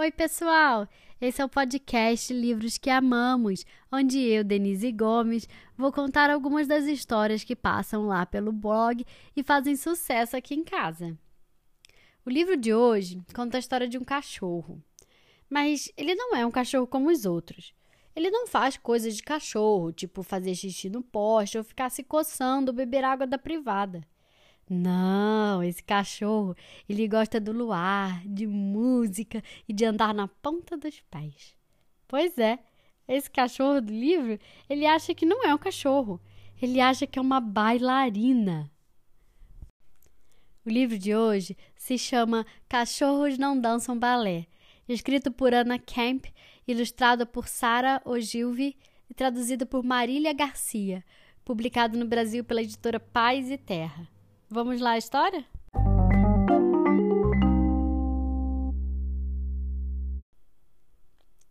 Oi, pessoal! Esse é o podcast Livros que Amamos, onde eu, Denise Gomes, vou contar algumas das histórias que passam lá pelo blog e fazem sucesso aqui em casa. O livro de hoje conta a história de um cachorro. Mas ele não é um cachorro como os outros. Ele não faz coisas de cachorro, tipo fazer xixi no poste ou ficar se coçando ou beber água da privada. Não, esse cachorro, ele gosta do luar, de música e de andar na ponta dos pés. Pois é, esse cachorro do livro, ele acha que não é um cachorro, ele acha que é uma bailarina. O livro de hoje se chama Cachorros Não Dançam Balé, escrito por Ana Kemp, ilustrado por Sara Ogilvy e traduzido por Marília Garcia, publicado no Brasil pela editora Paz e Terra. Vamos lá a história?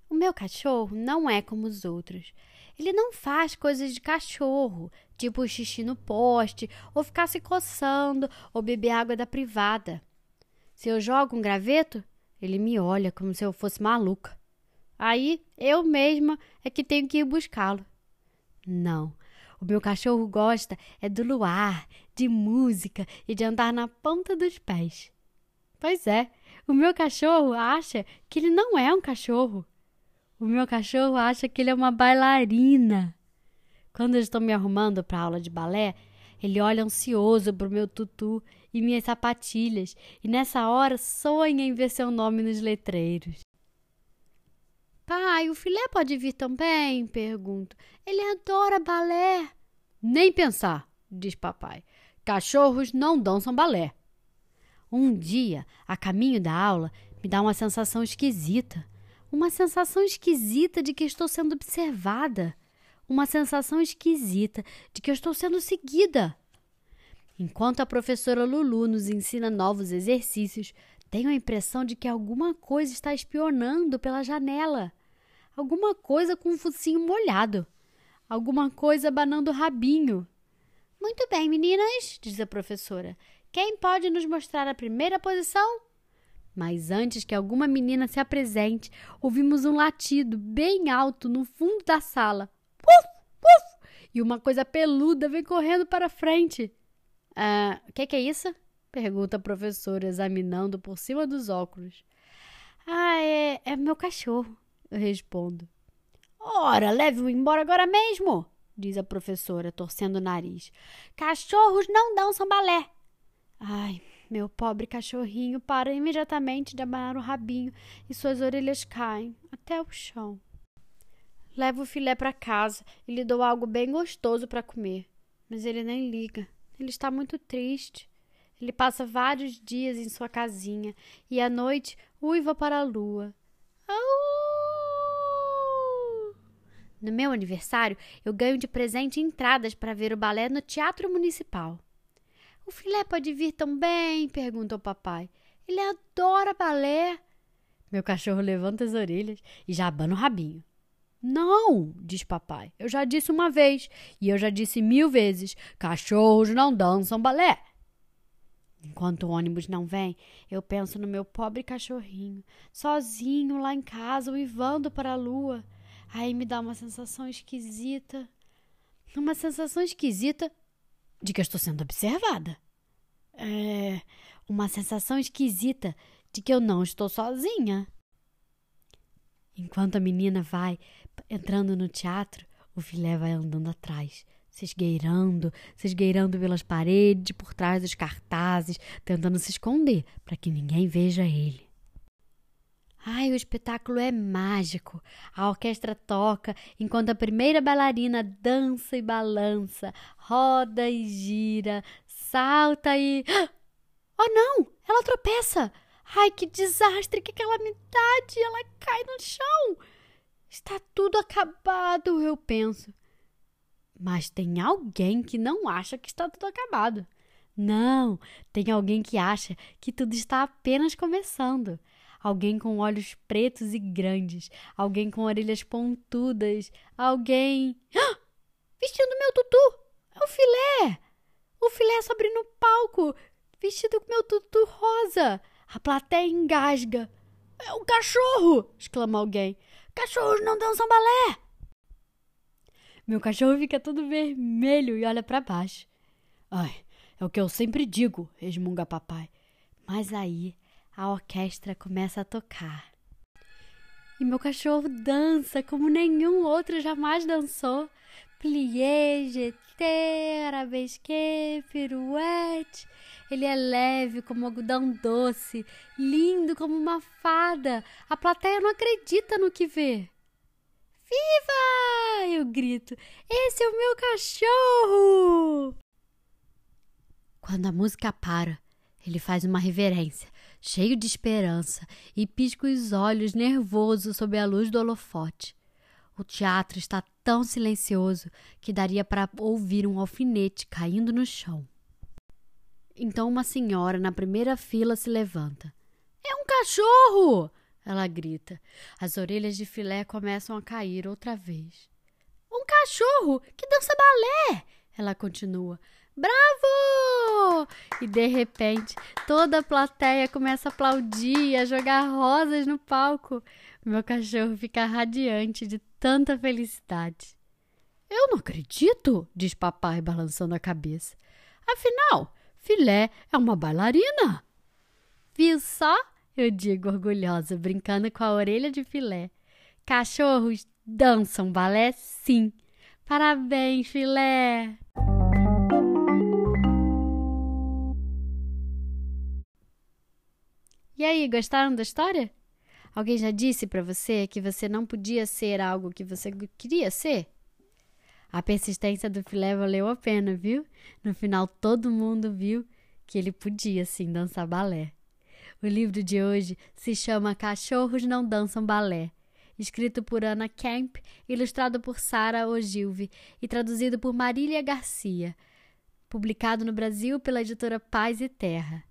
O meu cachorro não é como os outros. Ele não faz coisas de cachorro, tipo xixi no poste, ou ficar se coçando, ou beber água da privada. Se eu jogo um graveto, ele me olha como se eu fosse maluca. Aí eu mesma é que tenho que ir buscá-lo. Não, o meu cachorro gosta é do luar, de música e de andar na ponta dos pés. Pois é, o meu cachorro acha que ele não é um cachorro. O meu cachorro acha que ele é uma bailarina. Quando eu estou me arrumando para aula de balé, ele olha ansioso para o meu tutu e minhas sapatilhas e nessa hora sonha em ver seu nome nos letreiros. Pai, o filé pode vir também? Pergunto. Ele adora balé. Nem pensar, diz papai. Cachorros não dançam balé. Um dia, a caminho da aula, me dá uma sensação esquisita. Uma sensação esquisita de que estou sendo observada. Uma sensação esquisita de que estou sendo seguida. Enquanto a professora Lulu nos ensina novos exercícios, tenho a impressão de que alguma coisa está espionando pela janela alguma coisa com um focinho molhado, alguma coisa abanando o rabinho. Muito bem, meninas, diz a professora. Quem pode nos mostrar a primeira posição? Mas antes que alguma menina se apresente, ouvimos um latido bem alto no fundo da sala. Puf, puf! E uma coisa peluda vem correndo para frente. Ah, o que, que é isso? Pergunta a professora, examinando por cima dos óculos. Ah, é, é meu cachorro, respondo. Ora, leve-o embora agora mesmo, diz a professora, torcendo o nariz. Cachorros não dançam balé. Ai, meu pobre cachorrinho para imediatamente de abanar o rabinho e suas orelhas caem até o chão. Levo o filé para casa e lhe dou algo bem gostoso para comer. Mas ele nem liga. Ele está muito triste. Ele passa vários dias em sua casinha e à noite uiva para a lua. No meu aniversário, eu ganho de presente entradas para ver o balé no Teatro Municipal. O filé pode vir também? pergunta o papai. Ele adora balé. Meu cachorro levanta as orelhas e já abana o rabinho. Não, diz papai. Eu já disse uma vez e eu já disse mil vezes: cachorros não dançam balé. Enquanto o ônibus não vem, eu penso no meu pobre cachorrinho, sozinho lá em casa, uivando para a lua. Aí me dá uma sensação esquisita. Uma sensação esquisita de que eu estou sendo observada. É uma sensação esquisita de que eu não estou sozinha. Enquanto a menina vai entrando no teatro, o filé vai andando atrás, se esgueirando, se esgueirando pelas paredes, por trás dos cartazes, tentando se esconder para que ninguém veja ele. Ai, o espetáculo é mágico. A orquestra toca enquanto a primeira bailarina dança e balança, roda e gira, salta e. Oh, não! Ela tropeça! Ai, que desastre, que calamidade! Ela cai no chão! Está tudo acabado, eu penso. Mas tem alguém que não acha que está tudo acabado. Não, tem alguém que acha que tudo está apenas começando alguém com olhos pretos e grandes, alguém com orelhas pontudas, alguém. Ah! Vestindo meu tutu! É o filé! O filé sobre no palco, vestido com meu tutu rosa. A plateia engasga. É um cachorro! exclama alguém. Cachorros não dançam balé! Meu cachorro fica todo vermelho e olha para baixo. Ai, é o que eu sempre digo, resmunga papai. Mas aí a orquestra começa a tocar. E meu cachorro dança como nenhum outro jamais dançou. Plié, jeté, arabesque, pirouette. Ele é leve como algodão doce, lindo como uma fada. A plateia não acredita no que vê. Viva! Eu grito. Esse é o meu cachorro! Quando a música para, ele faz uma reverência, cheio de esperança, e pisca os olhos nervoso sob a luz do holofote. O teatro está tão silencioso que daria para ouvir um alfinete caindo no chão. Então uma senhora na primeira fila se levanta. É um cachorro! Ela grita. As orelhas de filé começam a cair outra vez. Um cachorro que dança balé! Ela continua. Bravo! E de repente, toda a plateia começa a aplaudir a jogar rosas no palco. Meu cachorro fica radiante de tanta felicidade. Eu não acredito, diz papai, balançando a cabeça. Afinal, Filé é uma bailarina. Viu só? Eu digo orgulhosa, brincando com a orelha de filé. Cachorros dançam balé, sim. Parabéns, filé! E aí, gostaram da história? Alguém já disse para você que você não podia ser algo que você queria ser? A persistência do filé valeu a pena, viu? No final, todo mundo viu que ele podia sim dançar balé. O livro de hoje se chama Cachorros Não Dançam Balé, escrito por Ana Kemp, ilustrado por Sara Ogilvy e traduzido por Marília Garcia, publicado no Brasil pela editora Paz e Terra.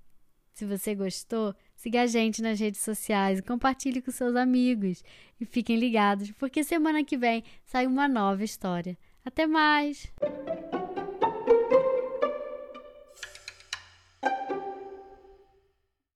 Se você gostou, siga a gente nas redes sociais, compartilhe com seus amigos e fiquem ligados, porque semana que vem sai uma nova história. Até mais!